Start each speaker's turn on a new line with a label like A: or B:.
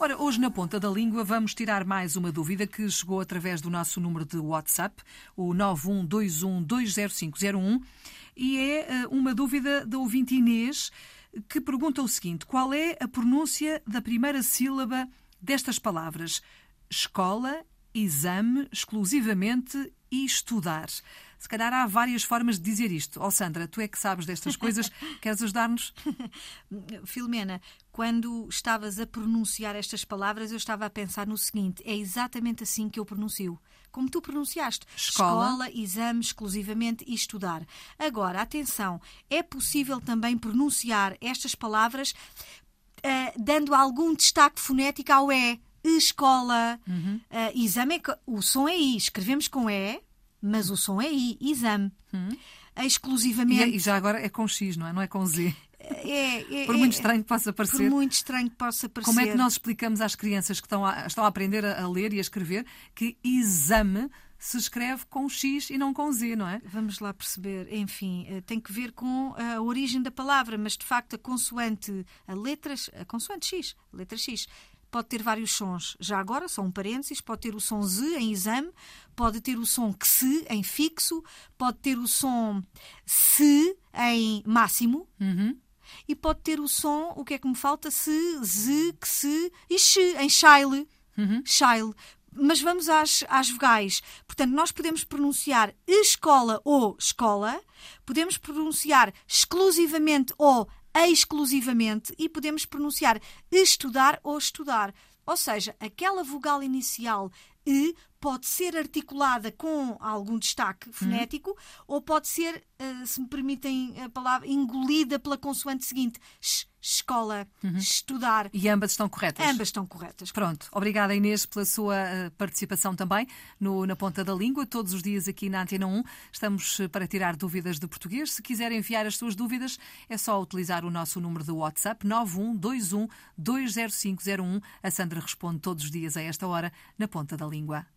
A: Ora, hoje na ponta da língua vamos tirar mais uma dúvida que chegou através do nosso número de WhatsApp, o 912120501, e é eh, uma dúvida da ouvinte Inês que pergunta o seguinte: qual é a pronúncia da primeira sílaba destas palavras? Escola, exame, exclusivamente e estudar. Se calhar há várias formas de dizer isto. Oh, Sandra, tu é que sabes destas coisas, queres ajudar-nos?
B: Filomena, quando estavas a pronunciar estas palavras, eu estava a pensar no seguinte: é exatamente assim que eu pronuncio. Como tu pronunciaste.
A: Escola.
B: Escola, exame, exclusivamente e estudar. Agora, atenção, é possível também pronunciar estas palavras ah, dando algum destaque fonético ao E. Escola.
A: Uhum.
B: Ah, exame, é o som é I. Escrevemos com E, mas o som é I. Exame.
A: Uhum.
B: Ah,
A: E,
B: Exclusivamente.
A: é- e já agora é com X, não é? Não é com Z.
B: É, é-
A: Por muito
B: é-
A: estranho que possa
B: Por
A: parecer.
B: muito estranho que possa parecer.
A: Como é que nós explicamos às crianças que estão a, estão a aprender a, a ler e a escrever que exame se escreve com X e não com Z, não é?
B: Vamos lá perceber. Enfim, eh, tem que ver com a origem da palavra, mas de facto a consoante, a letras, a consoante X, a letra X, pode ter vários sons. Já agora, só um parênteses, pode ter o som Z em exame, pode ter o som que se em fixo, pode ter o som se em máximo. E pode ter o som, o que é que me falta? Se, z, que se e xe, em shile. Shile. Mas vamos às, às vogais. Portanto, nós podemos pronunciar escola ou escola, podemos pronunciar exclusivamente ou exclusivamente e podemos pronunciar estudar ou estudar. Ou seja, aquela vogal inicial e pode ser articulada com algum destaque fonético ou pode ser, eh, se me permitem a palavra, engolida pela consoante seguinte. Sh, escola, estudar.
A: E ambas estão corretas.
B: Ambas estão corretas.
A: Pronto. Obrigada, Inês, pela sua eh, participação também no, na Ponta da Língua. Todos os dias aqui na Antena 1 estamos eh, para tirar dúvidas de português. Se quiserem enviar as suas dúvidas, é só utilizar o nosso número de WhatsApp 9121 20501. A Sandra responde todos os dias a esta hora na Ponta da Língua. lengua.